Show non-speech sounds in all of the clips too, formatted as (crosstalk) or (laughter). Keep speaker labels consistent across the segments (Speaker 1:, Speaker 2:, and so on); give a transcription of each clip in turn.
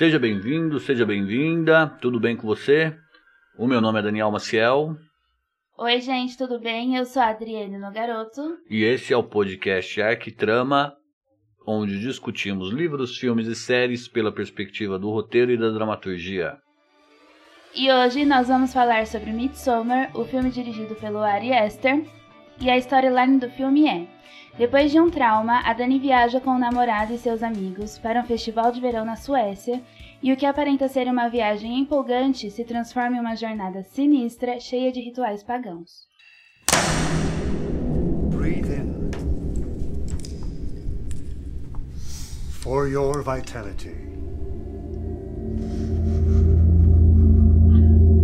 Speaker 1: Seja bem-vindo, seja bem-vinda. Tudo bem com você? O meu nome é Daniel Maciel.
Speaker 2: Oi, gente, tudo bem? Eu sou a Adriane no Garoto.
Speaker 1: E esse é o podcast Arquitrama, onde discutimos livros, filmes e séries pela perspectiva do roteiro e da dramaturgia.
Speaker 2: E hoje nós vamos falar sobre Midsommar, o filme dirigido pelo Ari Aster. E a storyline do filme é: depois de um trauma, a Dani viaja com o namorado e seus amigos para um festival de verão na Suécia, e o que aparenta ser uma viagem empolgante se transforma em uma jornada sinistra, cheia de rituais pagãos. Breathe in. For your vitality.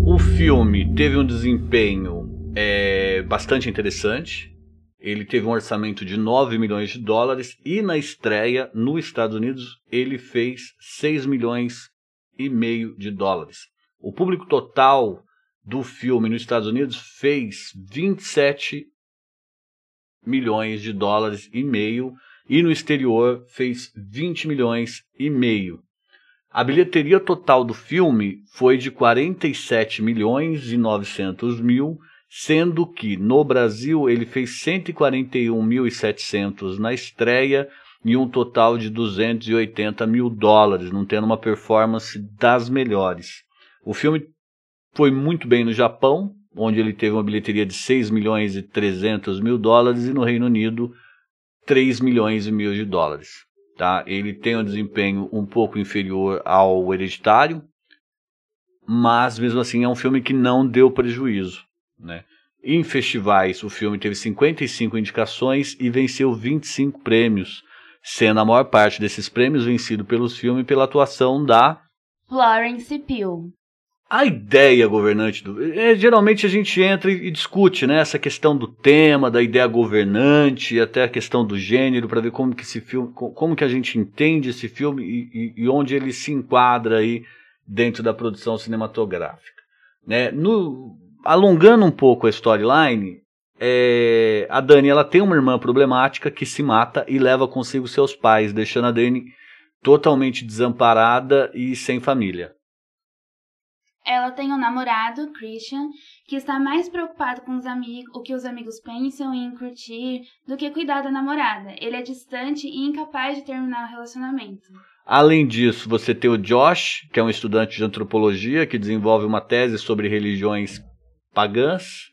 Speaker 1: O filme teve um desempenho é, bastante interessante. Ele teve um orçamento de 9 milhões de dólares e na estreia nos Estados Unidos ele fez 6 milhões e meio de dólares. O público total do filme nos Estados Unidos fez 27 milhões de dólares e meio e no exterior fez 20 milhões e meio. A bilheteria total do filme foi de 47 milhões e 900 mil sendo que no Brasil ele fez 141.700 na estreia e um total de 280 mil dólares, não tendo uma performance das melhores. O filme foi muito bem no Japão, onde ele teve uma bilheteria de 6 milhões e 300 mil dólares, e no Reino Unido 3 milhões e mil de dólares. Tá? Ele tem um desempenho um pouco inferior ao Hereditário, mas mesmo assim é um filme que não deu prejuízo. Né? Em festivais, o filme teve 55 indicações e venceu 25 prêmios, sendo a maior parte desses prêmios vencido pelos filmes pela atuação da
Speaker 2: Florence Pugh.
Speaker 1: A ideia governante do. É, geralmente a gente entra e, discute né, essa questão do tema, da ideia governante, até a questão do gênero, para ver como que esse filme, como que a gente entende esse filme e, e, e onde ele se enquadra aí dentro da produção cinematográfica. Né? No, alongando um pouco a storyline, é, a Dani ela tem uma irmã problemática que se mata e leva consigo seus pais, deixando a Dani totalmente desamparada e sem família.
Speaker 2: Ela tem um namorado, Christian, que está mais preocupado com os amigos, o que os amigos pensam em curtir do que cuidar da namorada. Ele é distante e incapaz de terminar o relacionamento.
Speaker 1: Além disso, você tem o Josh, que é um estudante de antropologia que desenvolve uma tese sobre religiões pagãs.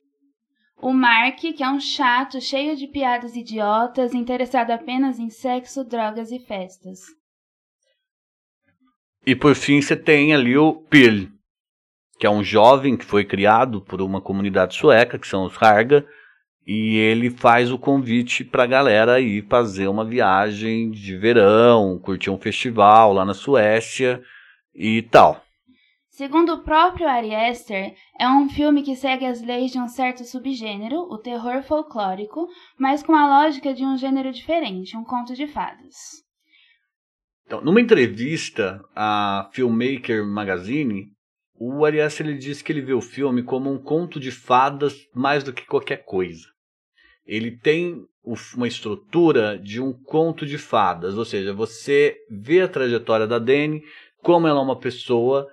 Speaker 2: O Mark, que é um chato, cheio de piadas idiotas, interessado apenas em sexo, drogas e festas.
Speaker 1: E por fim você tem ali o Pil, que é um jovem que foi criado por uma comunidade sueca, que são os Harga, e ele faz o convite para a galera ir fazer uma viagem de verão, curtir um festival lá na Suécia e tal.
Speaker 2: Segundo o próprio Ari Aster, é um filme que segue as leis de um certo subgênero, o terror folclórico, mas com a lógica de um gênero diferente, um conto de fadas.
Speaker 1: Então, numa entrevista à Filmmaker Magazine, o Ari Aster ele disse que ele vê o filme como um conto de fadas mais do que qualquer coisa. Ele tem uma estrutura de um conto de fadas, ou seja, você vê a trajetória da Dani, como ela é uma pessoa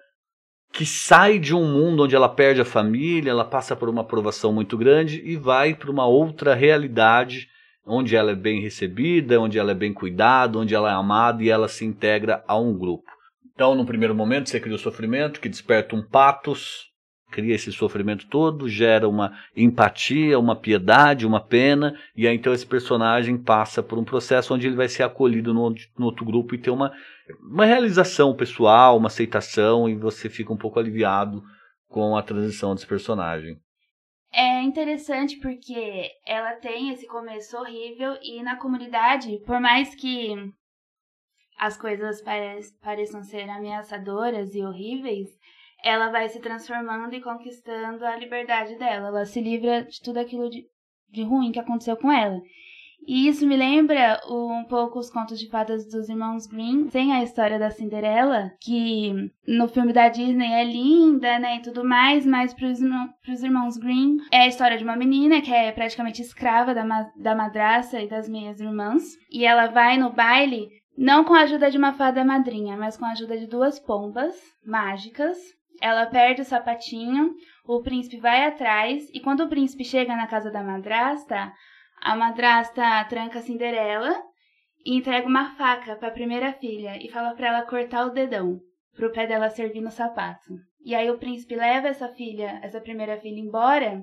Speaker 1: que sai de um mundo onde ela perde a família, ela passa por uma aprovação muito grande e vai para uma outra realidade onde ela é bem recebida, onde ela é bem cuidada, onde ela é amada e ela se integra a um grupo. Então, no primeiro momento, você cria o sofrimento que desperta um patos, cria esse sofrimento todo, gera uma empatia, uma piedade, uma pena, e aí então esse personagem passa por um processo onde ele vai ser acolhido no, no outro grupo e ter uma uma realização pessoal, uma aceitação e você fica um pouco aliviado com a transição desse personagem.
Speaker 2: É interessante porque ela tem esse começo horrível e na comunidade, por mais que as coisas pareçam ser ameaçadoras e horríveis, ela vai se transformando e conquistando a liberdade dela. Ela se livra de tudo aquilo de, de ruim que aconteceu com ela. E isso me lembra um pouco os contos de fadas dos irmãos Grimm. Tem a história da Cinderela, que no filme da Disney é linda, né, e tudo mais, mas pros, pros irmãos Grimm é a história de uma menina que é praticamente escrava da, ma da madraça e das meias irmãs. E ela vai no baile Não com a ajuda de uma fada madrinha, mas com a ajuda de duas pombas mágicas. Ela perde o sapatinho, o príncipe vai atrás, e quando o príncipe chega na casa da madrasta, a madrasta tranca a Cinderela e entrega uma faca para a primeira filha e fala para ela cortar o dedão, para o pé dela servir no sapato. E aí o príncipe leva essa filha, essa primeira filha embora,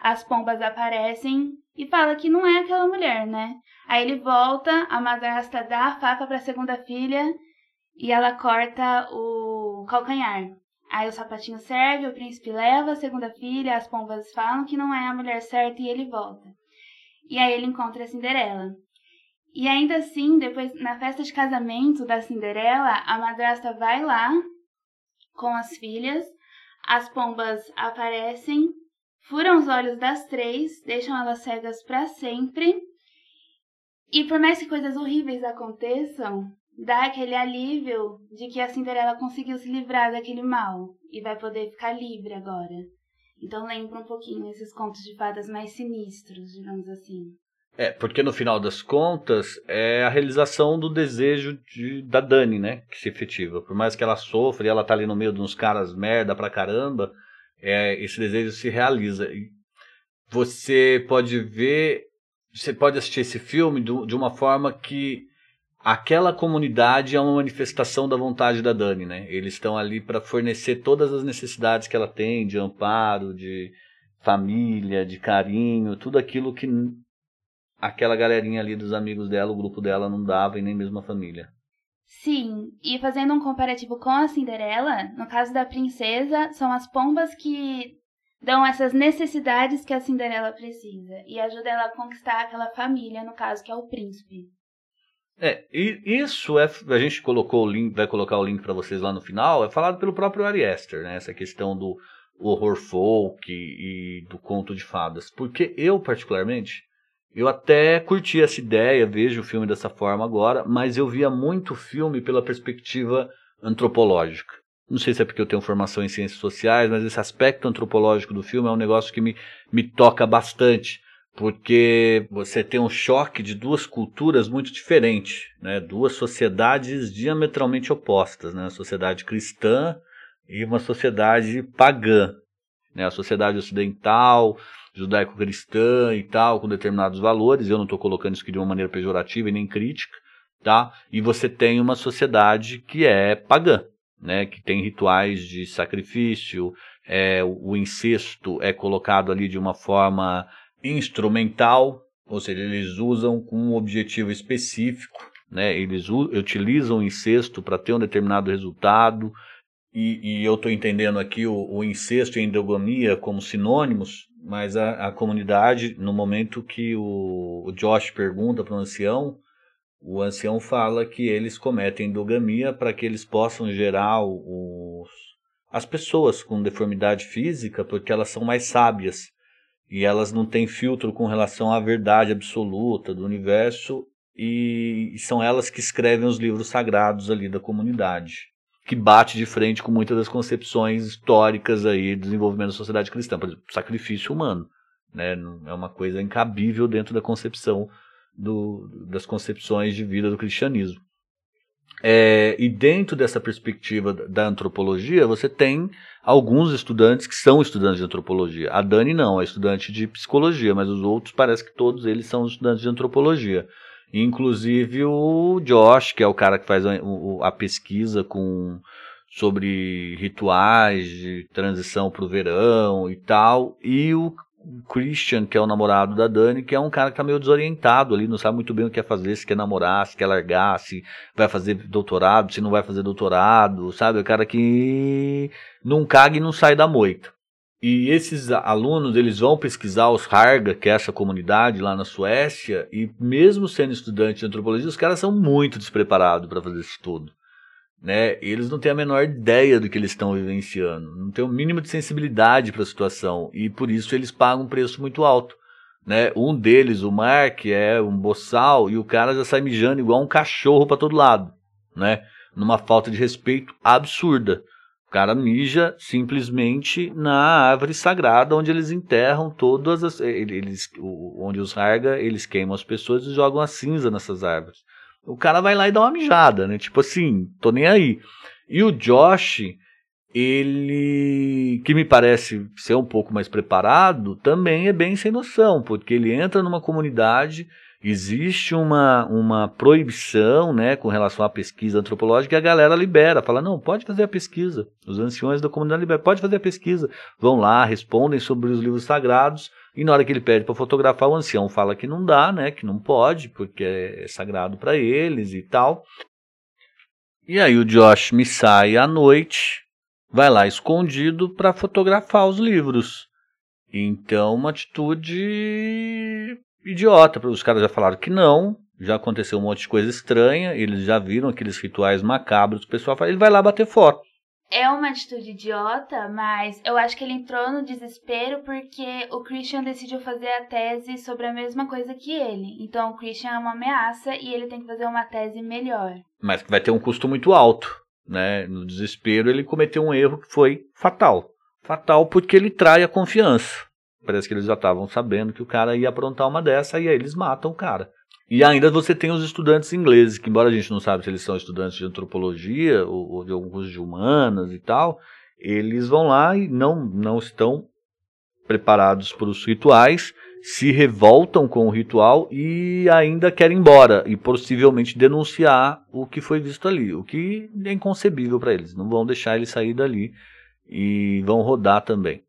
Speaker 2: as pombas aparecem e fala que não é aquela mulher, né? Aí ele volta, a madrasta dá a faca para a segunda filha e ela corta o calcanhar. Aí o sapatinho serve, o príncipe leva a segunda filha, as pombas falam que não é a mulher certa e ele volta. E aí ele encontra a Cinderela. E ainda assim, depois na festa de casamento da Cinderela, a madrasta vai lá com as filhas, as pombas aparecem, furam os olhos das três, deixam elas cegas para sempre. E por mais que coisas horríveis aconteçam, dá aquele alívio de que a Cinderela conseguiu se livrar daquele mal e vai poder ficar livre agora. Então lembra um pouquinho esses contos de fadas mais sinistros, digamos assim.
Speaker 1: É, porque no final das contas é a realização do desejo de, da Dani, né? Que se efetiva. Por mais que ela sofra e ela tá ali no meio de uns caras merda pra caramba, é, esse desejo se realiza. E você pode ver, você pode assistir esse filme de uma forma que aquela comunidade é uma manifestação da vontade da Dani, né? Eles estão ali para fornecer todas as necessidades que ela tem de amparo, de família, de carinho, tudo aquilo que aquela galerinha ali dos amigos dela, o grupo dela não dava e nem mesmo a família.
Speaker 2: Sim, e fazendo um comparativo com a Cinderela, no caso da princesa, são as pombas que dão essas necessidades que a Cinderela precisa e ajuda ela a conquistar aquela família, no caso que é o príncipe.
Speaker 1: É, isso é a gente colocou o link, vai colocar o link para vocês lá no final, é falado pelo próprio Ari Aster, né? Essa questão do horror folk e, e do conto de fadas, porque eu particularmente eu até curti essa ideia, vejo o filme dessa forma agora, mas eu via muito filme pela perspectiva antropológica. Não sei se é porque eu tenho formação em ciências sociais, mas esse aspecto antropológico do filme é um negócio que me, me toca bastante, porque você tem um choque de duas culturas muito diferentes, né? duas sociedades diametralmente opostas, né? a sociedade cristã e uma sociedade pagã. Né? A sociedade ocidental, judaico-cristã e tal, com determinados valores. Eu não estou colocando isso aqui de uma maneira pejorativa e nem crítica, tá? E você tem uma sociedade que é pagã, né? Que tem rituais de sacrifício, é, o incesto é colocado ali de uma forma instrumental, ou seja, eles usam com um objetivo específico, né? Eles utilizam o incesto para ter um determinado resultado. E, e eu estou entendendo aqui o, o incesto e a endogamia como sinônimos, mas a, a comunidade, no momento que o, o Josh pergunta para o ancião, o ancião fala que eles cometem endogamia para que eles possam gerar os, as pessoas com deformidade física, porque elas são mais sábias e elas não têm filtro com relação à verdade absoluta do universo e, são elas que escrevem os livros sagrados ali da comunidade que bate de frente com muitas das concepções históricas aí do desenvolvimento da sociedade cristã. Por exemplo, sacrifício humano. Né? É uma coisa incabível dentro da concepção do, das concepções de vida do cristianismo. É, e dentro dessa perspectiva da antropologia, você tem alguns estudantes que são estudantes de antropologia. A Dani não, é estudante de psicologia, mas os outros parece que todos eles são estudantes de antropologia. Inclusive o Josh, que é o cara que faz a, a pesquisa com sobre rituais de transição para o verão e tal, e o Christian, que é o namorado da Dani, que é um cara que tá meio desorientado ali, não sabe muito bem o que quer fazer, se quer namorar, se quer largar, se vai fazer doutorado, se não vai fazer doutorado, sabe? É o cara que não caga e não sai da moita. E esses alunos, eles vão pesquisar os Harga, que é essa comunidade lá na Suécia, e mesmo sendo estudante de antropologia, os caras são muito despreparados para fazer isso tudo. Né? Eles não têm a menor ideia do que eles estão vivenciando, não têm o mínimo de sensibilidade para a situação, e por isso eles pagam um preço muito alto. Né? Um deles, o Mark, é um boçal, e o cara já sai mijando igual um cachorro para todo lado, né? numa falta de respeito absurda cara mija simplesmente na árvore sagrada onde eles enterram todas as eles onde os Harga eles queimam as pessoas e jogam a cinza nessas árvores o cara vai lá e dá uma mijada, né? Tipo assim, tô nem aí. E o Josh, ele, que me parece ser um pouco mais preparado, também é bem sem noção, porque ele entra numa comunidade, existe uma, uma proibição né, com relação à pesquisa antropológica e a galera libera, fala, não, pode fazer a pesquisa. Os anciões da comunidade liberam, pode fazer a pesquisa. Vão lá, respondem sobre os livros sagrados, e na hora que ele pede para fotografar, o ancião fala que não dá, né, que não pode, porque é sagrado para eles e tal. E aí o Josh me sai à noite, vai lá escondido para fotografar os livros. Então, uma atitude idiota. Os caras já falaram que não, já aconteceu um monte de coisa estranha, eles já viram aqueles rituais macabros, o pessoal fala, ele vai lá bater foto
Speaker 2: é uma atitude idiota, mas eu acho que ele entrou no desespero porque o Christian decidiu fazer a tese sobre a mesma coisa que ele. Então o Christian é uma ameaça e ele tem que fazer uma tese melhor.
Speaker 1: Mas vai ter um custo muito alto, né? No desespero ele cometeu um erro que foi fatal. Fatal porque ele trai a confiança. Parece que eles já estavam sabendo que o cara ia aprontar uma dessa e aí eles matam o cara. E ainda você tem os estudantes ingleses, que embora a gente não saiba se eles são estudantes de antropologia ou, ou de algum curso de humanas e tal, eles vão lá e não, não estão preparados para os rituais, se revoltam com o ritual e ainda querem ir embora e possivelmente denunciar o que foi visto ali, o que é inconcebível para eles. Não vão deixar ele sair dali e vão rodar também.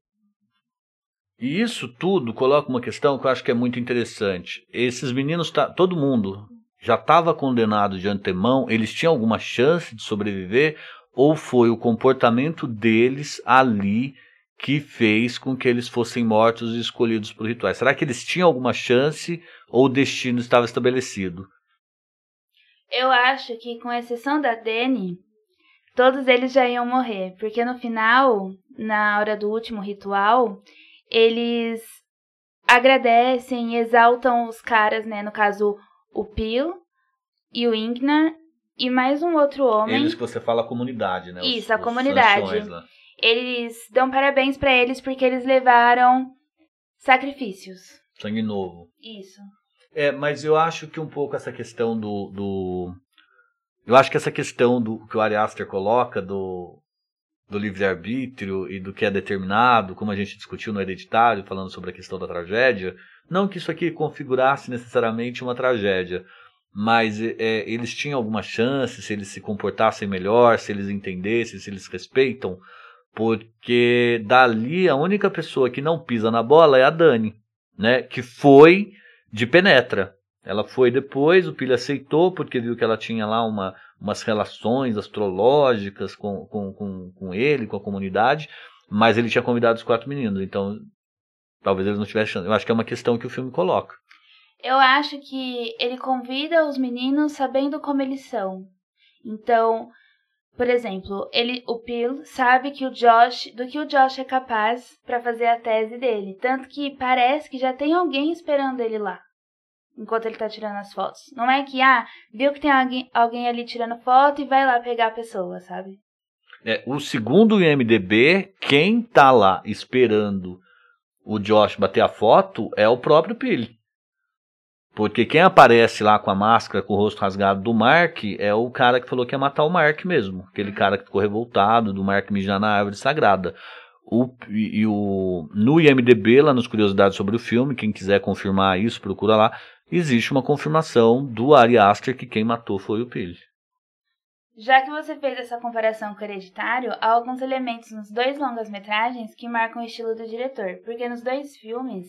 Speaker 1: E isso tudo coloca uma questão que eu acho que é muito interessante. Esses meninos, tá, todo mundo já estava condenado de antemão, eles tinham alguma chance de sobreviver, ou foi o comportamento deles ali que fez com que eles fossem mortos e escolhidos por rituais? Será que eles tinham alguma chance ou o destino estava estabelecido?
Speaker 2: Eu acho que, com exceção da Dani, todos eles já iam morrer, porque no final, na hora do último ritual, eles agradecem e exaltam os caras, né? No caso, o Pil e o Ingnar e mais um outro homem.
Speaker 1: Eles que você fala a comunidade, né?
Speaker 2: Isso, os, a comunidade. Eles dão parabéns para eles porque eles levaram sacrifícios.
Speaker 1: Sangue novo.
Speaker 2: Isso.
Speaker 1: É, mas eu acho que um pouco essa questão do, do eu acho que essa questão do que o Ari Aster coloca do do livre-arbítrio e do que é determinado, como a gente discutiu no hereditário, falando sobre a questão da tragédia. Não que isso aqui configurasse necessariamente uma tragédia, mas é, eles tinham alguma chance se eles se comportassem melhor, se eles entendessem, se eles respeitam, porque dali a única pessoa que não pisa na bola é a Dani, né? Que foi de penetra. Ela foi depois, o Pilha aceitou, porque viu que ela tinha lá uma, umas relações astrológicas com, com, com, com ele, com a comunidade, mas ele tinha convidado os quatro meninos, então talvez eles não tivessem chance. Eu acho que é uma questão que o filme coloca.
Speaker 2: Eu acho que ele convida os meninos sabendo como eles são. Então, por exemplo, ele, o Bill sabe que o Josh, do que o Josh é capaz para fazer a tese dele, tanto que parece que já tem alguém esperando ele lá enquanto ele tá tirando as fotos. Não é que, ah, viu que tem alguém, alguém ali tirando foto e vai lá pegar a pessoa, sabe?
Speaker 1: É, o segundo IMDB, quem tá lá esperando o Josh bater a foto é o próprio Pili. Porque quem aparece lá com a máscara, com o rosto rasgado do Mark, é o cara que falou que ia matar o Mark mesmo. Aquele cara que ficou revoltado, do Mark mijar na árvore sagrada. O, e o, no IMDB, lá nos curiosidades sobre o filme, quem quiser confirmar isso, procura lá existe uma confirmação do Ari Aster que quem matou foi o Pille.
Speaker 2: Já que você fez essa comparação com o Hereditário, há alguns elementos nos dois longas-metragens que marcam o estilo do diretor, porque nos dois filmes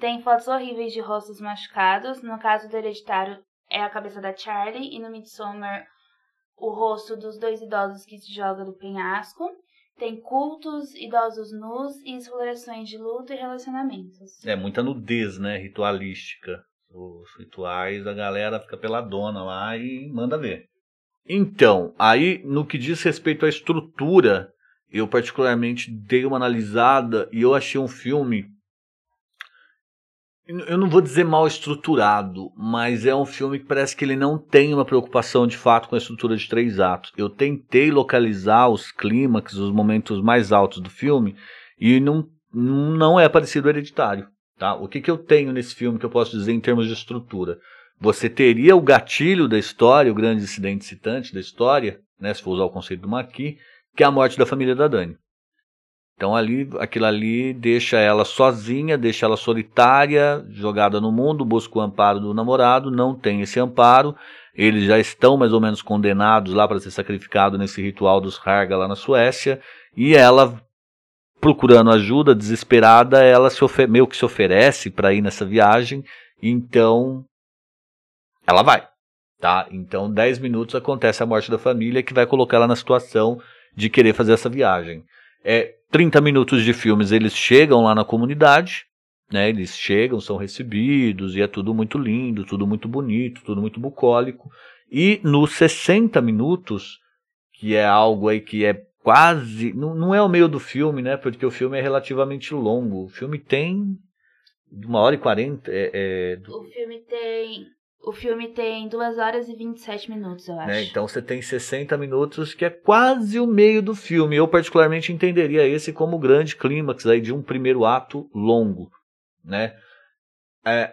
Speaker 2: tem fotos horríveis de rostos machucados, no caso do Hereditário é a cabeça da Charlie e no Midsommar o rosto dos dois idosos que se joga do penhasco. Tem cultos, idosos nus e explorações de luto e relacionamentos.
Speaker 1: É muita nudez, né, ritualística os rituais, a galera fica peladona lá e manda ver. Então, aí no que diz respeito à estrutura, eu particularmente dei uma analisada e eu achei um filme. Eu não vou dizer mal estruturado, mas é um filme que parece que ele não tem uma preocupação de fato com a estrutura de três atos. Eu tentei localizar os clímax, os momentos mais altos do filme, e não, não é parecido hereditário. Tá? O que, que eu tenho nesse filme que eu posso dizer em termos de estrutura? você teria o gatilho da história, o grande incidente citante da história, né, se for usar o conceito do Maqui, que é a morte da família da Dani. Então ali, aquilo ali deixa ela sozinha, deixa ela solitária, jogada no mundo, busca o amparo do namorado, não tem esse amparo, eles já estão mais ou menos condenados lá para ser sacrificado nesse ritual dos Harga lá na Suécia, e ela procurando ajuda, desesperada, ela meio que se oferece para ir nessa viagem, então ela vai, tá? Então 10 minutos acontece a morte da família que vai colocar ela na situação de querer fazer essa viagem. É, 30 minutos de filmes eles chegam lá na comunidade, né? Eles chegam, são recebidos e é tudo muito lindo, tudo muito bonito, tudo muito bucólico. E nos 60 minutos, que é algo aí que é quase. Não, não é o meio do filme, né? Porque o filme é relativamente longo. O filme tem uma hora e quarenta. É, é...
Speaker 2: O filme tem o filme tem 2 horas e 27 minutos, eu né, acho.
Speaker 1: Né? Então você tem 60 minutos, que é quase o meio do filme. Eu, particularmente, entenderia esse como o grande clímax aí de um primeiro ato longo. Né? É,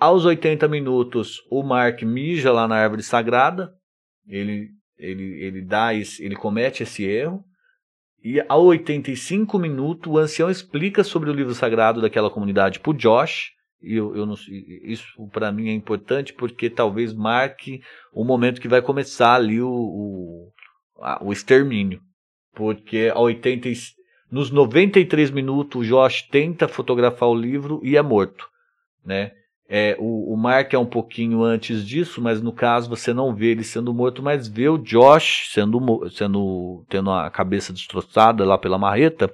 Speaker 1: aos 80 minutos, o Mark mija lá na árvore sagrada. Ele, ele, ele, dá esse, ele comete esse erro. E aos 85 minutos, o ancião explica sobre o livro sagrado daquela comunidade para o Josh e eu, eu não, isso para mim é importante porque talvez marque o momento que vai começar ali o, o, a, o extermínio. Porque a 80, nos 93 minutos o Josh tenta fotografar o livro e é morto. Né? É, o, o Mark é um pouquinho antes disso, mas no caso você não vê ele sendo morto, mas vê o Josh sendo, sendo tendo a cabeça destroçada lá pela marreta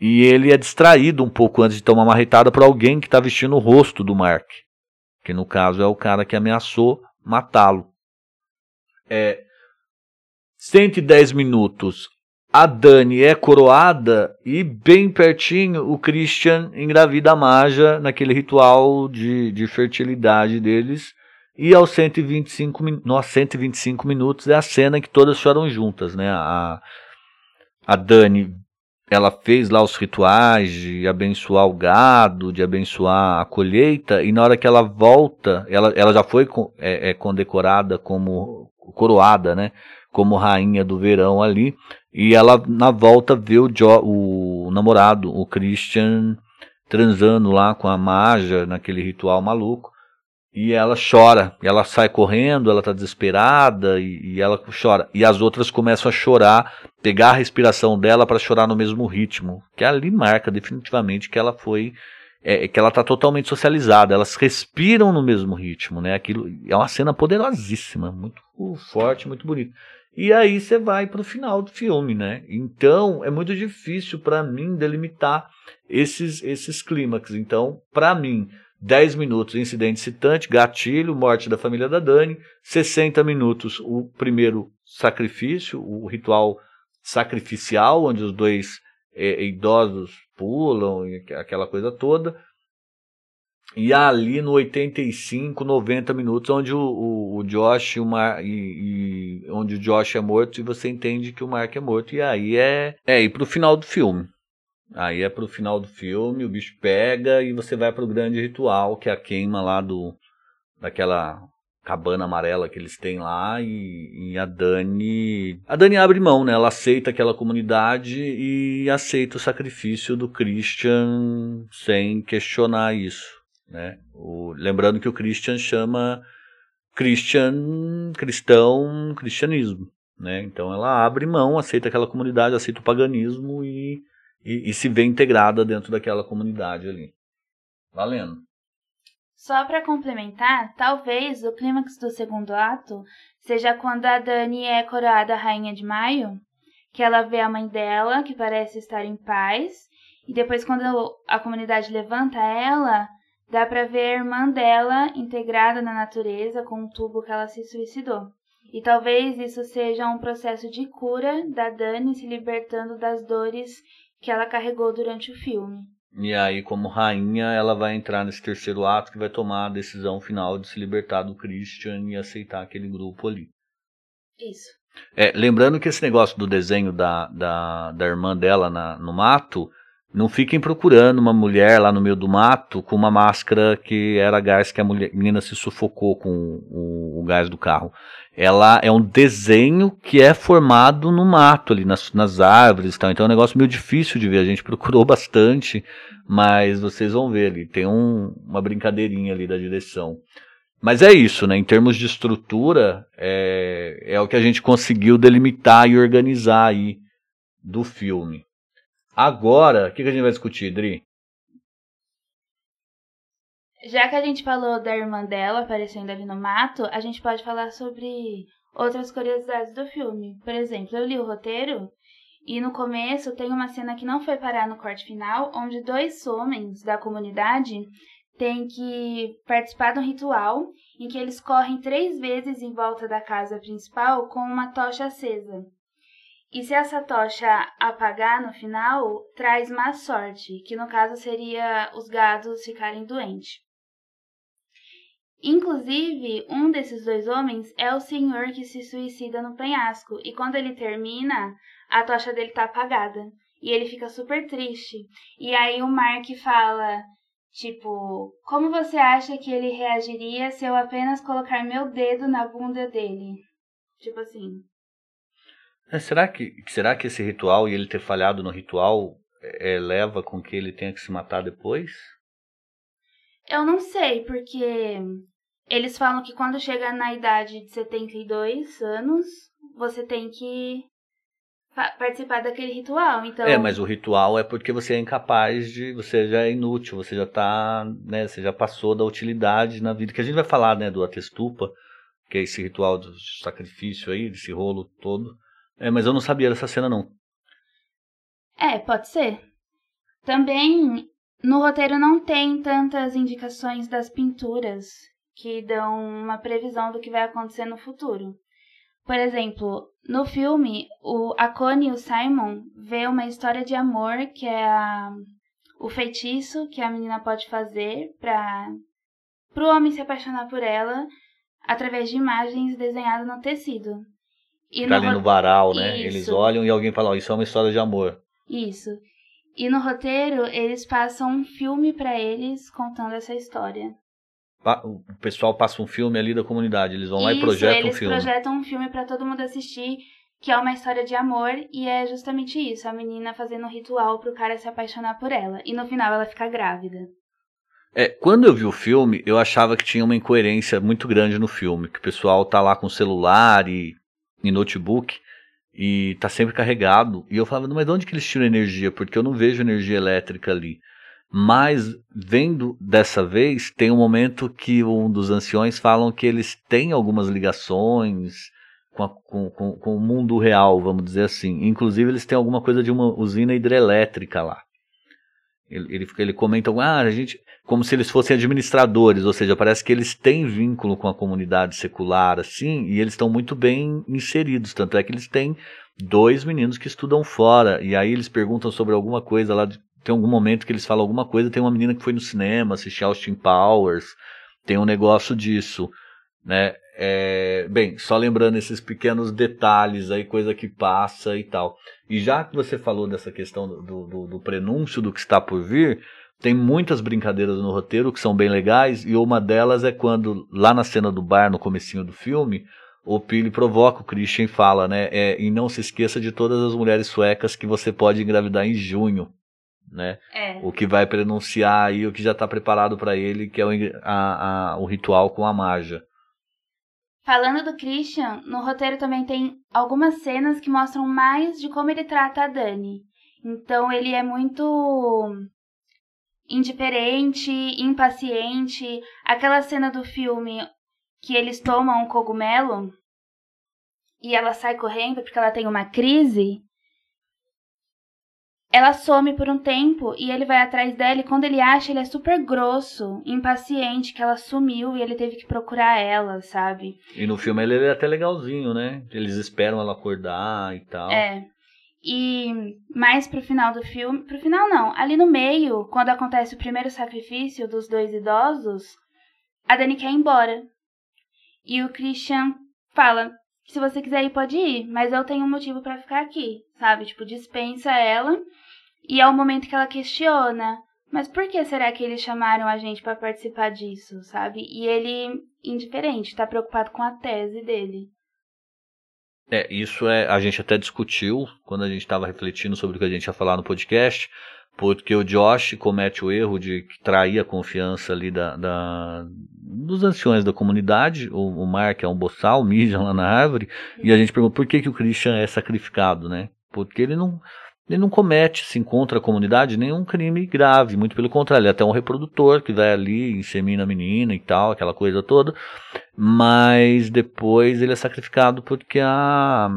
Speaker 1: e ele é distraído um pouco antes de tomar uma marretada por alguém que está vestindo o rosto do Mark, que no caso é o cara que ameaçou matá-lo. É 110 minutos. A Dani é coroada e bem pertinho o Christian engravida a Maja naquele ritual de, de fertilidade deles. E aos 125, no, 125 minutos é a cena que todas choram juntas, né? A, a Dani ela fez lá os rituais de abençoar o gado, de abençoar a colheita, e na hora que ela volta, ela, ela já foi é, é, condecorada como coroada, né? Como rainha do verão ali, e ela na volta vê o, jo, o namorado, o Christian, transando lá com a Maja naquele ritual maluco. E ela chora, e ela sai correndo, ela está desesperada e, e, ela chora. E as outras começam a chorar, pegar a respiração dela para chorar no mesmo ritmo. Que ali marca definitivamente que ela foi, é, que ela está totalmente socializada. Elas respiram no mesmo ritmo, né? Aquilo é uma cena poderosíssima, muito forte, muito bonita. E aí você vai para o final do filme, né? Então é muito difícil para mim delimitar esses esses clímax. Então, para mim 10 minutos incidente citante, gatilho, morte da família da Dani, 60 minutos o primeiro sacrifício, o ritual sacrificial, onde os dois é, idosos pulam, aquela coisa toda. E ali no 85, 90 minutos, onde o, o, o Josh o Mar, e, e, onde o Josh é morto e você entende que o Mark é morto. E aí é, é ir pro final do filme. Aí é pro final do filme, o bicho pega e você vai pro grande ritual, que é a queima lá do daquela cabana amarela que eles têm lá e, e, a Dani a Dani abre mão né ela aceita aquela comunidade e aceita o sacrifício do Christian sem questionar isso né o, lembrando que o Christian chama Christian cristão cristianismo né então ela abre mão aceita aquela comunidade aceita o paganismo e e, e se vê integrada dentro daquela comunidade ali. Valendo.
Speaker 2: Só para complementar, talvez o clímax do segundo ato seja quando a Dani é coroada rainha de maio, que ela vê a mãe dela, que parece estar em paz, e depois quando a comunidade levanta ela, dá para ver a irmã dela integrada na natureza com o tubo que ela se suicidou. E talvez isso seja um processo de cura da Dani se libertando das dores que ela carregou durante o filme.
Speaker 1: E aí, como rainha, ela vai entrar nesse terceiro ato que vai tomar a decisão final de se libertar do Christian e aceitar aquele grupo ali.
Speaker 2: Isso.
Speaker 1: É, lembrando que esse negócio do desenho da, da, da irmã dela na, no mato Não fiquem procurando uma mulher lá no meio do mato com uma máscara que era gás que a, mulher, menina se sufocou com o, o, gás do carro. Ela é um desenho que é formado no mato ali, nas, nas árvores e tal. Então é um negócio meio difícil de ver. A gente (laughs) procurou bastante, mas vocês vão ver ali. Tem um, uma brincadeirinha ali da direção. Mas é isso, né? Em termos de estrutura, é, é o que a gente conseguiu delimitar e organizar aí do filme. Agora, o que, que a gente vai discutir, Dri?
Speaker 2: Já que a gente falou da irmã dela aparecendo ali no mato, a gente pode falar sobre outras curiosidades do filme. Por exemplo, eu li o roteiro e no começo tem uma cena que não foi parar no corte final, onde dois homens da comunidade têm que participar de um ritual em que eles correm três vezes em volta da casa principal com uma tocha acesa. E se essa tocha apagar no final, traz má sorte, que no caso seria os gados ficarem doentes. Inclusive, um desses dois homens é o senhor que se suicida no penhasco, e quando ele termina, a tocha dele tá apagada. E ele fica super triste. E aí o Mark fala, tipo, como você acha que ele reagiria se eu apenas colocar meu dedo na bunda dele? Tipo assim,
Speaker 1: é, será, que, será que esse ritual e ele ter falhado no ritual é, leva com que ele tenha que se matar depois?
Speaker 2: Eu não sei, porque eles falam que quando chega na idade de 72 anos, você tem que participar daquele ritual. Então...
Speaker 1: É, mas o ritual é porque você é incapaz de. Você já é inútil, você já tá. Né, você já passou da utilidade na vida. Que a gente vai falar, né, do Atestupa, que é esse ritual do sacrifício aí, desse rolo todo. É, mas eu não sabia dessa cena, não.
Speaker 2: É, pode ser. Também no roteiro não tem tantas indicações das pinturas que dão uma previsão do que vai acontecer no futuro. Por exemplo, no filme, o, a Connie e o Simon vê uma história de amor que é a, o feitiço que a menina pode fazer para o homem se apaixonar por ela através de imagens desenhadas no tecido.
Speaker 1: E tá no ali no varal, né? Isso. Eles olham e alguém fala, oh, isso é uma história de amor.
Speaker 2: Isso. E no roteiro, eles passam um filme para eles contando essa história.
Speaker 1: O pessoal passa um filme ali da comunidade, eles vão isso, lá e projetam um filme.
Speaker 2: Eles projetam um filme para todo mundo assistir, que é uma história de amor, e é justamente isso, a menina fazendo um ritual pro cara se apaixonar por ela. E no final ela fica grávida.
Speaker 1: É, quando eu vi o filme, eu achava que tinha uma incoerência muito grande no filme, que o pessoal tá lá com o celular e em notebook e tá sempre carregado. E eu falava, mas de onde que eles tiram energia? Porque eu não vejo energia elétrica ali. Mas, vendo dessa vez, tem um momento que um dos anciões falam que eles têm algumas ligações com, a, com, com, com, o mundo real, vamos dizer assim. Inclusive, eles têm alguma coisa de uma usina hidrelétrica lá. Ele, ele, ele comenta, ah, a gente, como se eles fossem administradores, ou seja, parece que eles têm vínculo com a comunidade secular, assim, e eles estão muito bem inseridos. Tanto é que eles têm dois meninos que estudam fora, e aí eles perguntam sobre alguma coisa lá, tem algum momento que eles falam alguma coisa, tem uma menina que foi no cinema assistir Austin Powers, tem um negócio disso, né? É, bem, só lembrando esses pequenos detalhes aí, coisa que passa e tal. E já que você falou dessa questão do, do, do prenúncio do que está por vir, tem muitas brincadeiras no roteiro que são bem legais, e uma delas é quando, lá na cena do bar, no comecinho do filme, o Pili provoca o Christian e fala, né? É, e não se esqueça de todas as mulheres suecas que você pode engravidar em junho, né?
Speaker 2: É.
Speaker 1: O que vai prenunciar aí o que já está preparado para ele, que é o, a, a, o ritual com a magia.
Speaker 2: Falando do Christian, no roteiro também tem algumas cenas que mostram mais de como ele trata a Dani. Então ele é muito indiferente, impaciente. Aquela cena do filme que eles tomam um cogumelo e ela sai correndo porque ela tem uma crise. Ela some por um tempo e ele vai atrás dela e quando ele acha, ele é super grosso, impaciente, que ela sumiu e ele teve que procurar ela, sabe?
Speaker 1: E no filme ele é até legalzinho, né? Eles esperam ela acordar e tal.
Speaker 2: É. E mais pro final do filme, pro final não, ali no meio, quando acontece o primeiro sacrifício dos dois idosos, a Dani quer ir embora. E o Christian fala: se você quiser ir, pode ir, mas eu tenho um motivo para ficar aqui, sabe? Tipo, dispensa ela. E é o momento que ela questiona, mas por que será que eles chamaram a gente para participar disso, sabe? E ele indiferente, tá preocupado com a tese dele.
Speaker 1: É, isso é, a gente até discutiu quando a gente estava refletindo sobre o que a gente ia falar no podcast, porque o Josh comete o erro de trair a confiança ali da, da dos anciões da comunidade, o, o Mark é um boçal, (laughs) mija lá na árvore, e a gente pergunta por que, que o Christian é sacrificado, né? Porque ele não, ele não comete, se encontra a comunidade, nenhum crime grave, muito pelo contrário, ele é até um reprodutor que vai ali, insemina a menina e tal, aquela coisa toda, mas depois ele é sacrificado porque a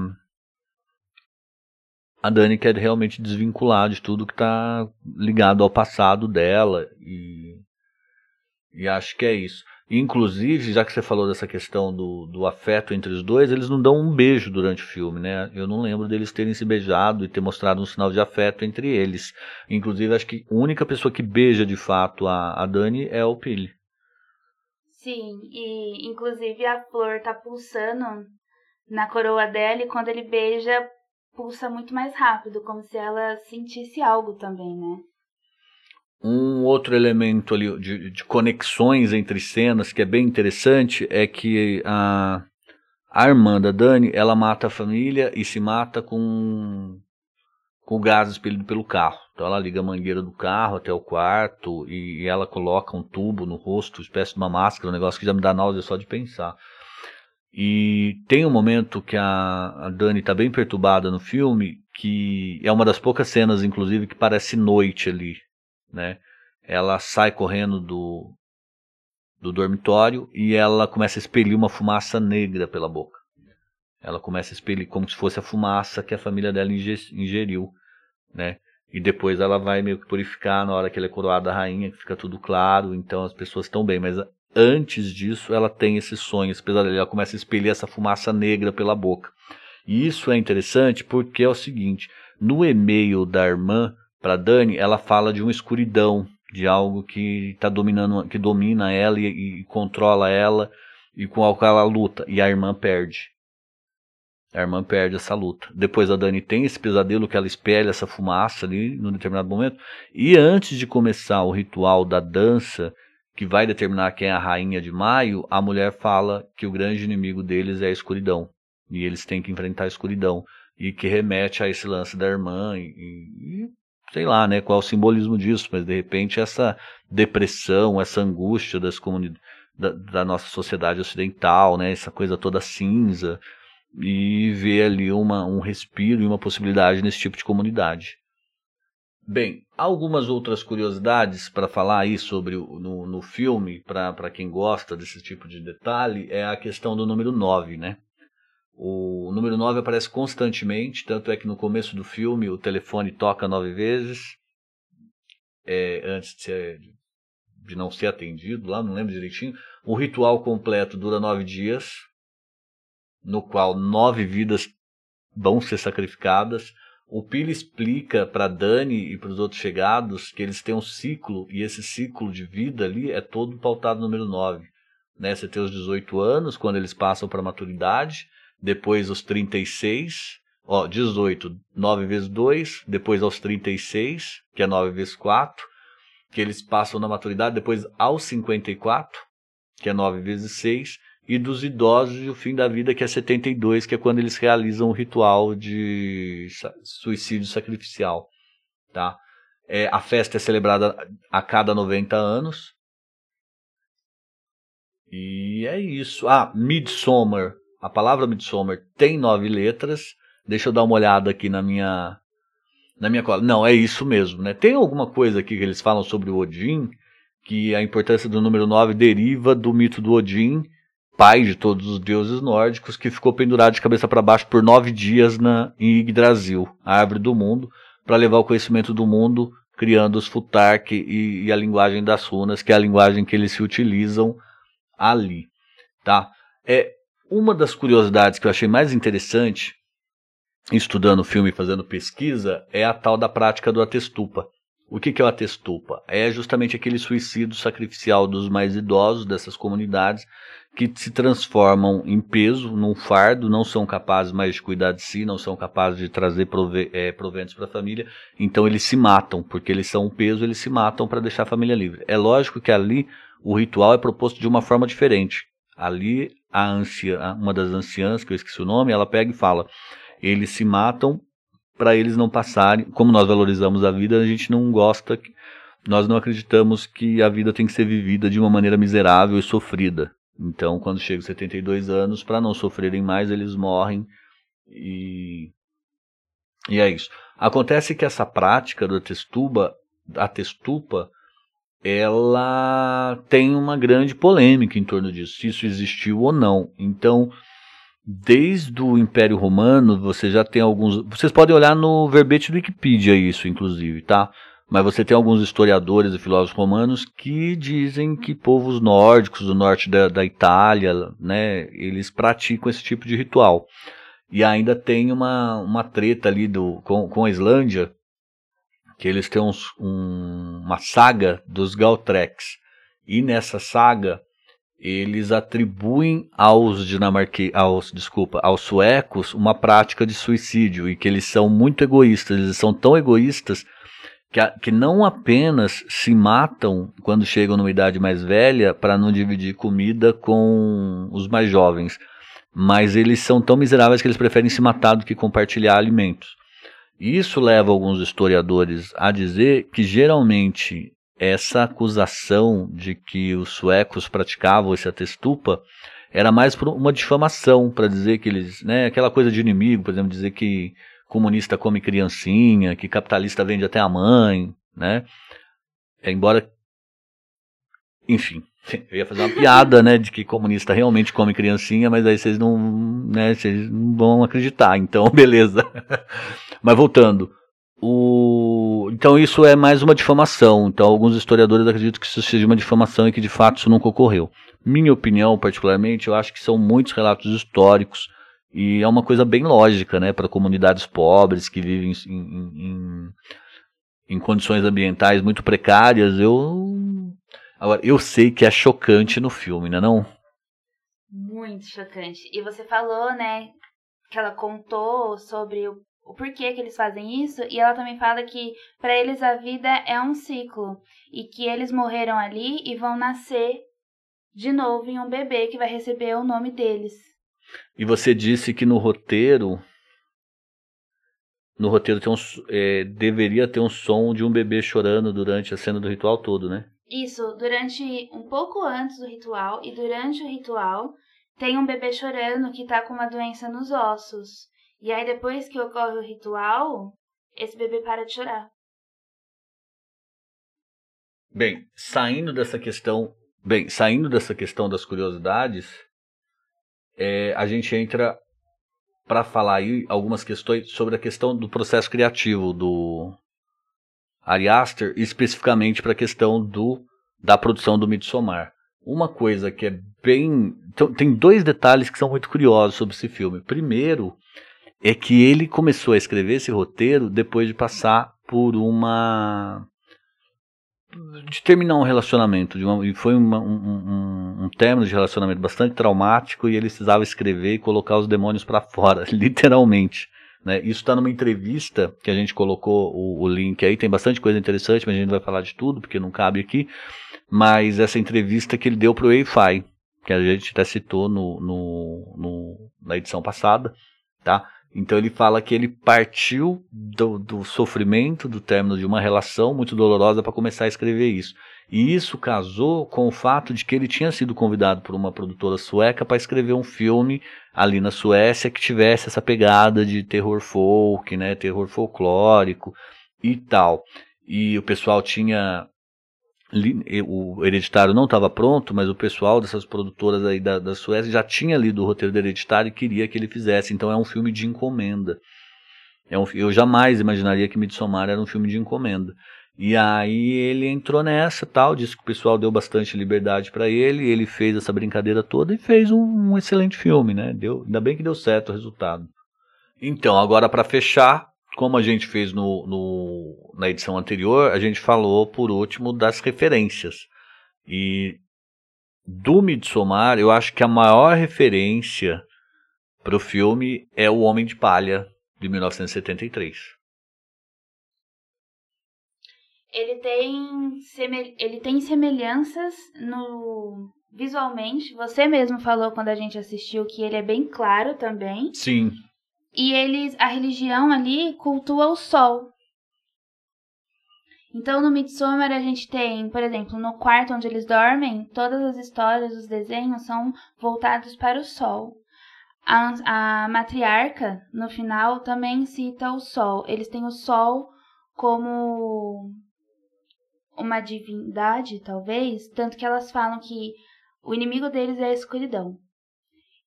Speaker 1: a Dani quer realmente desvincular de tudo que está ligado ao passado dela e, e acho que é isso. Inclusive, já que você falou dessa questão do, do afeto entre os dois, eles não dão um beijo durante o filme, né? Eu não lembro deles terem se beijado e ter mostrado um sinal de afeto entre eles. Inclusive, acho que a única pessoa que beija de fato a, a Dani é o Pili.
Speaker 2: Sim, e inclusive a flor tá pulsando na coroa dela e quando ele beija, pulsa muito mais rápido, como se ela sentisse algo também, né?
Speaker 1: Um outro elemento ali de, de, conexões entre cenas que é bem interessante é que a, a irmã da Dani ela mata a família e se mata com, com gás expelido pelo carro. Então ela liga a mangueira do carro até o quarto e, e ela coloca um tubo no rosto, espécie de uma máscara, um negócio que já me dá náusea só de pensar. E tem um momento que a, a Dani está bem perturbada no filme, que é uma das poucas cenas, inclusive, que parece noite ali né? Ela sai correndo do, do dormitório e ela começa a expelir uma fumaça negra pela boca. Ela começa a expelir como se fosse a fumaça que a família dela ingeriu, né? E depois ela vai meio que purificar na hora que ela é coroada rainha, que fica tudo claro, então as pessoas estão bem. Mas antes disso, ela tem esse sonho, esse pesadelo. Ela começa a expelir essa fumaça negra pela boca. E isso é interessante porque é o seguinte: no e-mail da irmã, para Dani, ela fala de uma escuridão, de algo que está dominando, que domina ela e, e, controla ela e com o qual ela luta. E a irmã perde. A irmã perde essa luta. Depois a Dani tem esse pesadelo que ela espelha essa fumaça ali num determinado momento. E antes de começar o ritual da dança, que vai determinar quem é a rainha de maio, a mulher fala que o grande inimigo deles é a escuridão. E eles têm que enfrentar a escuridão. E que remete a esse lance da irmã e, e sei lá, né, qual é o simbolismo disso, mas de repente essa depressão, essa angústia das da, da, nossa sociedade ocidental, né, essa coisa toda cinza, e ver ali uma, um respiro e uma possibilidade nesse tipo de comunidade. Bem, algumas outras curiosidades para falar aí sobre o, no, no filme, para quem gosta desse tipo de detalhe, é a questão do número 9, né? O número 9 aparece constantemente, tanto é que no começo do filme o telefone toca nove vezes, é, antes de, ser, de não ser atendido lá, não lembro direitinho. O ritual completo dura nove dias, no qual nove vidas vão ser sacrificadas. O Pili explica para Dani e para os outros chegados que eles têm um ciclo, e esse ciclo de vida ali é todo pautado no número 9. Né? Você tem os 18 anos, quando eles passam para a maturidade, depois os 36, ó, 18, 9 vezes 2, depois aos 36, que é 9 vezes 4, que eles passam na maturidade, depois aos 54, que é 9 vezes 6, e dos idosos e o fim da vida, que é 72, que é quando eles realizam o ritual de suicídio sacrificial, tá? É, a festa é celebrada a cada 90 anos. E é isso. Ah, Midsummer a palavra Midsommar tem nove letras. Deixa eu dar uma olhada aqui na minha na minha cola. Não, é isso mesmo, né? Tem alguma coisa aqui que eles falam sobre o Odin, que a importância do número 9 deriva do mito do Odin, pai de todos os deuses nórdicos, que ficou pendurado de cabeça para baixo por nove dias na, em Yggdrasil, a árvore do mundo, para levar o conhecimento do mundo, criando os Futark e, e, a linguagem das runas, que é a linguagem que eles se utilizam ali. Tá? É, uma das curiosidades que eu achei mais interessante, estudando o filme e fazendo pesquisa, é a tal da prática do atestupa. O que, que é o atestupa? É justamente aquele suicídio sacrificial dos mais idosos dessas comunidades que se transformam em peso, num fardo, não são capazes mais de cuidar de si, não são capazes de trazer prove é, proventos para a família, então eles se matam, porque eles são um peso, eles se matam para deixar a família livre. É lógico que ali o ritual é proposto de uma forma diferente. Ali a anciã, uma das anciãs, que eu esqueci o nome, ela pega e fala: eles se matam para eles não passarem. Como nós valorizamos a vida, a gente não gosta, nós não acreditamos que a vida tem que ser vivida de uma maneira miserável e sofrida. Então, quando chega aos 72 anos, para não sofrerem mais, eles morrem e e é isso. Acontece que essa prática do testuba, a testupa, ela tem uma grande polêmica em torno disso, se isso existiu ou não. Então, desde o Império Romano, você já tem alguns. Vocês podem olhar no verbete do Wikipedia isso, inclusive, tá? Mas você tem alguns historiadores e filósofos romanos que dizem que povos nórdicos do norte da, da Itália, né, eles praticam esse tipo de ritual. E ainda tem uma, uma treta ali do, com, com a Islândia, que eles têm uns, um, uma saga dos Gautrecs. E nessa saga, eles atribuem aos dinamarqueses, aos, desculpa, aos suecos uma prática de suicídio e que eles são muito egoístas, eles são tão egoístas que, a, que não apenas se matam quando chegam numa idade mais velha para não dividir comida com os mais jovens, mas eles são tão miseráveis que eles preferem se matar do que compartilhar alimentos. Isso leva alguns historiadores a dizer que geralmente essa acusação de que os suecos praticavam esse atestupa era mais uma difamação, para dizer que eles, né, aquela coisa de inimigo, por exemplo, dizer que comunista come criancinha, que capitalista vende até a mãe, né? Embora, enfim, (laughs) eu ia fazer uma piada, né, de que comunista realmente come criancinha, mas aí vocês não, né, vocês não vão acreditar, então (laughs) beleza. mas voltando, o... Então isso é mais uma difamação. Então alguns historiadores acreditam que isso seja uma difamação e que de fato isso nunca ocorreu. Minha opinião, particularmente, eu acho que são muitos relatos históricos e é uma coisa bem lógica, né, para comunidades pobres que vivem em, em, em, condições ambientais muito precárias. Eu agora eu sei que é chocante no filme, né, não?
Speaker 2: Muito chocante. E você falou, né, que ela contou sobre o o porquê que eles fazem isso, e ela também fala que para eles a vida é um ciclo e que eles morreram ali e vão nascer de novo em um bebê que vai receber o nome deles.
Speaker 1: E você disse que no roteiro no roteiro tem um, é, deveria ter um som de um bebê chorando durante a cena do ritual todo, né?
Speaker 2: Isso, durante um pouco antes do ritual e durante o ritual tem um bebê chorando que tá com uma doença nos ossos. E aí, depois que ocorre o ritual, esse bebê para de chorar.
Speaker 1: Bem, saindo dessa questão, bem, saindo dessa questão das curiosidades, é, a gente entra para falar aí algumas questões sobre a questão do processo criativo do Ari Aster, especificamente para a questão do da produção do Midsommar. Uma coisa que é bem, então, tem dois detalhes que são muito curiosos sobre esse filme. Primeiro, é que ele começou a escrever esse roteiro depois de passar por uma de terminar um relacionamento de uma, e foi uma, um, um, um término de relacionamento bastante traumático e ele precisava escrever e colocar os demônios para fora (laughs) literalmente né? isso está numa entrevista que a gente colocou o, o, link aí. Tem bastante coisa interessante mas a gente vai falar de tudo porque não cabe aqui. Mas essa entrevista que ele deu para o EIFI que a gente até citou no, no, no na edição passada tá então ele fala que ele partiu do, do sofrimento, do término de uma relação muito dolorosa para começar a escrever isso. E isso casou com o fato de que ele tinha sido convidado por uma produtora sueca para escrever um filme ali na Suécia que tivesse essa pegada de terror folk, né, terror folclórico e tal. E o pessoal tinha o Hereditário não estava pronto, mas o pessoal dessas produtoras aí da, da Suécia já tinha lido o roteiro do Hereditário e queria que ele fizesse. Então é um filme de encomenda. É um, eu jamais imaginaria que Midsommar era um filme de encomenda. E aí ele entrou nessa, tal, disse que o pessoal deu bastante liberdade para ele, ele fez essa brincadeira toda e fez um, um, excelente filme, né? Deu, ainda bem que deu certo o resultado. Então, agora para fechar, como a gente fez no, no, na edição anterior, a gente falou por último das referências. E do Midsommar, eu acho que a maior referência para o filme é O Homem de Palha, de 1973.
Speaker 2: Ele tem, ele tem semelhanças no visualmente. Você mesmo falou quando a gente assistiu que ele é bem claro também.
Speaker 1: Sim.
Speaker 2: E eles, a religião ali cultua o sol. Então no Midsommar a gente tem, por exemplo, no quarto onde eles dormem, todas as histórias, os desenhos são voltados para o sol. A, a matriarca, no final, também cita o sol. Eles têm o sol como uma divindade, talvez, tanto que elas falam que o inimigo deles é a escuridão.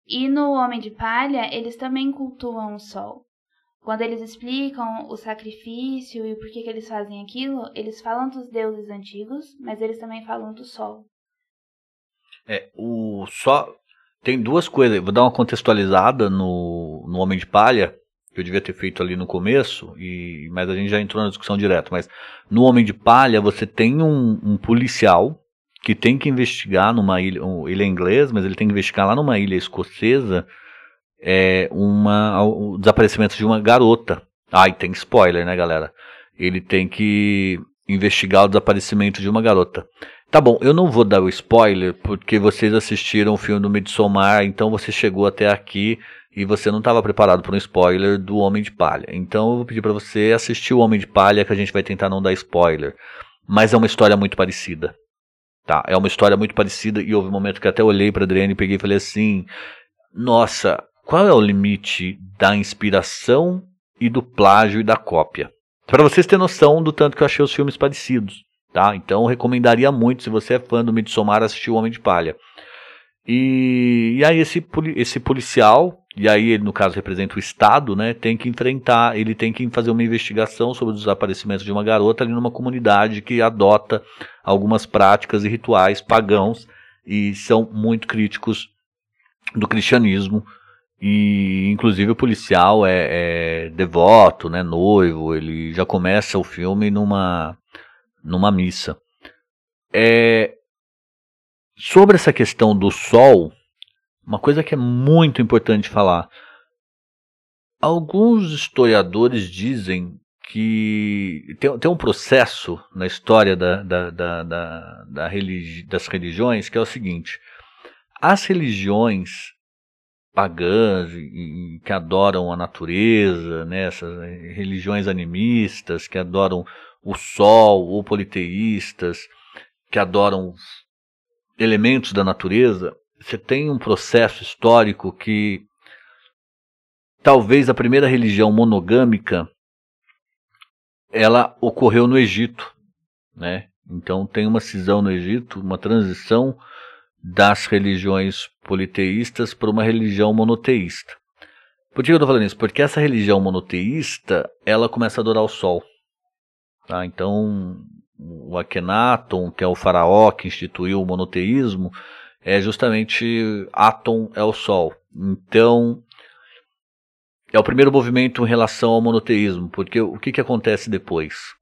Speaker 2: E no Homem de Palha, eles também cultuam o sol. Quando eles explicam o sacrifício e o porquê que eles fazem aquilo, eles falam dos deuses antigos, mas eles também falam do sol.
Speaker 1: É, o sol tem duas coisas. Vou dar uma contextualizada no, no Homem de Palha, que eu devia ter feito ali no começo, e mas a gente já entrou na discussão direto. Mas no Homem de Palha você tem um, um policial que tem que investigar numa ilha, ele é inglês, mas ele tem que investigar lá numa ilha escocesa é, uma, o desaparecimento de uma garota. Ai, tem spoiler, né, galera? Ele tem que investigar o desaparecimento de uma garota. Tá bom, eu não vou dar o spoiler porque vocês assistiram o filme do Midsommar, então você chegou até aqui e você não estava preparado para um spoiler do Homem de Palha. Então eu vou pedir para você assistir o Homem de Palha que a gente vai tentar não dar spoiler. Mas é uma história muito parecida. Tá, é uma história muito parecida e houve um momento que até olhei para Adriane e peguei e falei assim: "Nossa, qual é o limite da inspiração e do plágio e da cópia?" Para vocês terem noção do tanto que eu achei os filmes parecidos. Tá? Então recomendaria muito, se você é fã do Midsommar, assistir o Homem de Palha. E, e aí esse, esse policial, e aí ele no caso representa o Estado, né, tem que enfrentar, ele tem que fazer uma investigação sobre o desaparecimento de uma garota ali numa comunidade que adota algumas práticas e rituais pagãos e são muito críticos do cristianismo. E inclusive o policial é, é devoto, né, noivo, ele já começa o filme numa numa missa. É, sobre essa questão do sol, uma coisa que é muito importante falar. Alguns historiadores dizem que tem, tem um processo na história da, da, da, da, da religi das religiões que é o seguinte: as religiões pagãs e, e que adoram a natureza, né, essas religiões animistas que adoram o sol, ou politeístas, que adoram elementos da natureza, você tem um processo histórico que talvez a primeira religião monogâmica ela ocorreu no Egito, né? Então tem uma cisão no Egito, uma transição das religiões politeístas para uma religião monoteísta. Por que eu estou falando isso? Porque essa religião monoteísta ela começa a adorar o sol. Tá? Então, o Akhenaton, que é o faraó que instituiu o monoteísmo, é justamente Aton é o Sol. Então, é o primeiro movimento em relação ao monoteísmo, porque o que, que acontece depois?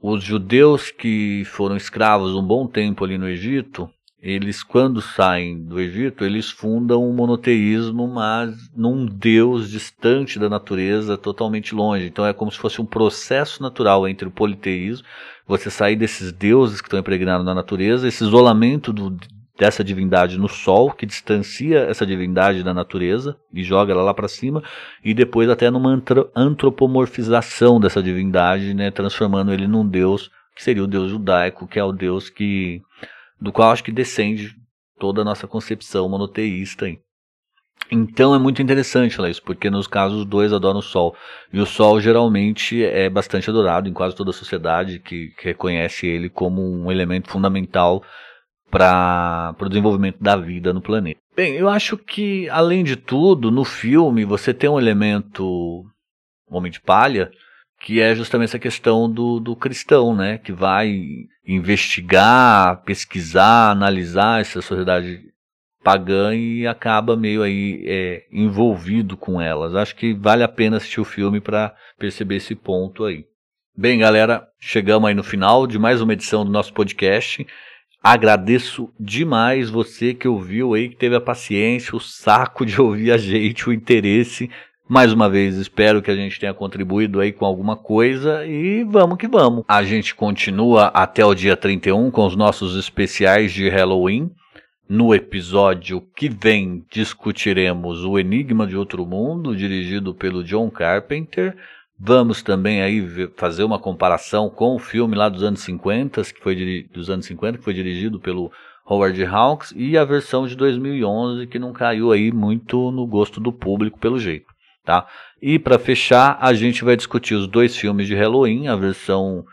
Speaker 1: Os judeus que foram escravos um bom tempo ali no Egito, eles quando saem do Egito, eles fundam um monoteísmo, mas num Deus distante da natureza, totalmente longe. Então é como se fosse um processo natural entre o politeísmo, você sair desses deuses que estão impregnados na natureza, esse isolamento do, dessa divindade no sol, que distancia essa divindade da natureza e joga ela lá para cima, e depois até numa antropomorfização dessa divindade, né, transformando ele num deus que seria o deus judaico, que é o deus que do qual acho que descende toda a nossa concepção monoteísta. Aí. Então é muito interessante isso, porque nos casos os dois adoram o Sol. E o Sol geralmente é bastante adorado em quase toda a sociedade que, que reconhece ele como um elemento fundamental para o desenvolvimento da vida no planeta. Bem, eu acho que, além de tudo, no filme você tem um elemento Homem de Palha, que é justamente essa questão do, do cristão, né, que vai investigar, pesquisar, analisar essa sociedade pagã e acaba meio aí é, envolvido com elas. Acho que vale a pena assistir o filme para perceber esse ponto aí. Bem, galera, chegamos aí no final de mais uma edição do nosso podcast. Agradeço demais você que ouviu aí, que teve a paciência, o saco de ouvir a gente, o interesse. Mais uma vez, espero que a gente tenha contribuído aí com alguma coisa e vamos que vamos. A gente continua até o dia 31 com os nossos especiais de Halloween. No episódio que vem discutiremos O Enigma de Outro Mundo, dirigido pelo John Carpenter. Vamos também aí fazer uma comparação com o filme lá dos anos 50, que foi dos anos 50, que foi dirigido pelo Howard Hawks, e a versão de 2011, que não caiu aí muito no gosto do público pelo jeito, tá? E para fechar, a gente vai discutir os dois filmes de Halloween, a versão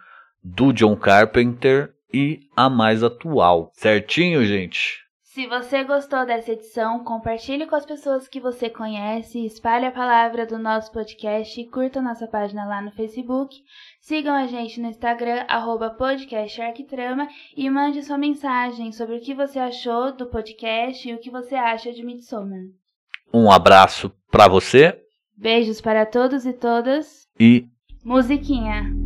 Speaker 1: do John Carpenter e a mais atual. Certinho, gente?
Speaker 2: Se você gostou dessa edição, compartilhe com as pessoas que você conhece, espalhe a palavra do nosso podcast, curta nossa página lá no Facebook, sigam a gente no Instagram, arroba podcastarquitrama e mande sua mensagem sobre o que você achou do podcast e o que você acha de Midsommar.
Speaker 1: Um abraço para você.
Speaker 2: Beijos para todos e todas.
Speaker 1: E
Speaker 2: musiquinha.